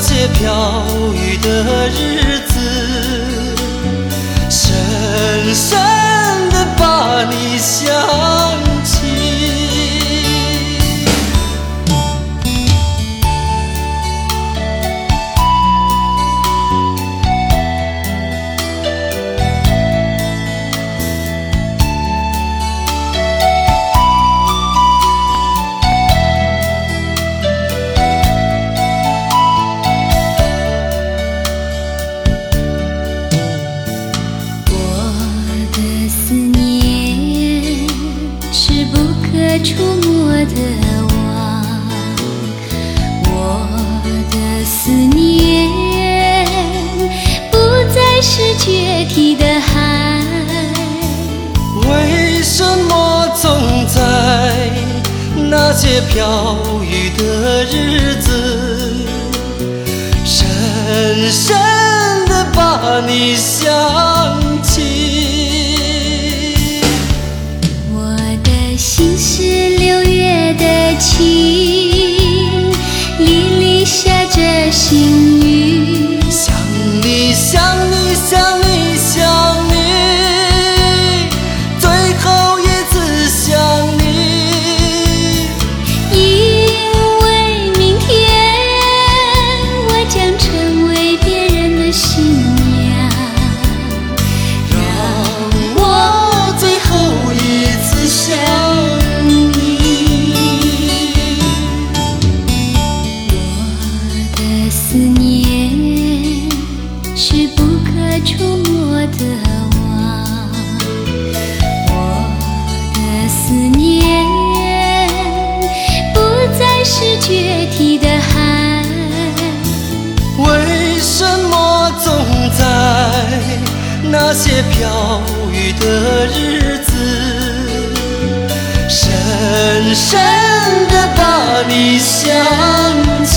那些飘雨的日子深深的往我的思念不再是决堤的海。为什么总在那些飘雨的日子情飘雨的日子，深深的把你想起。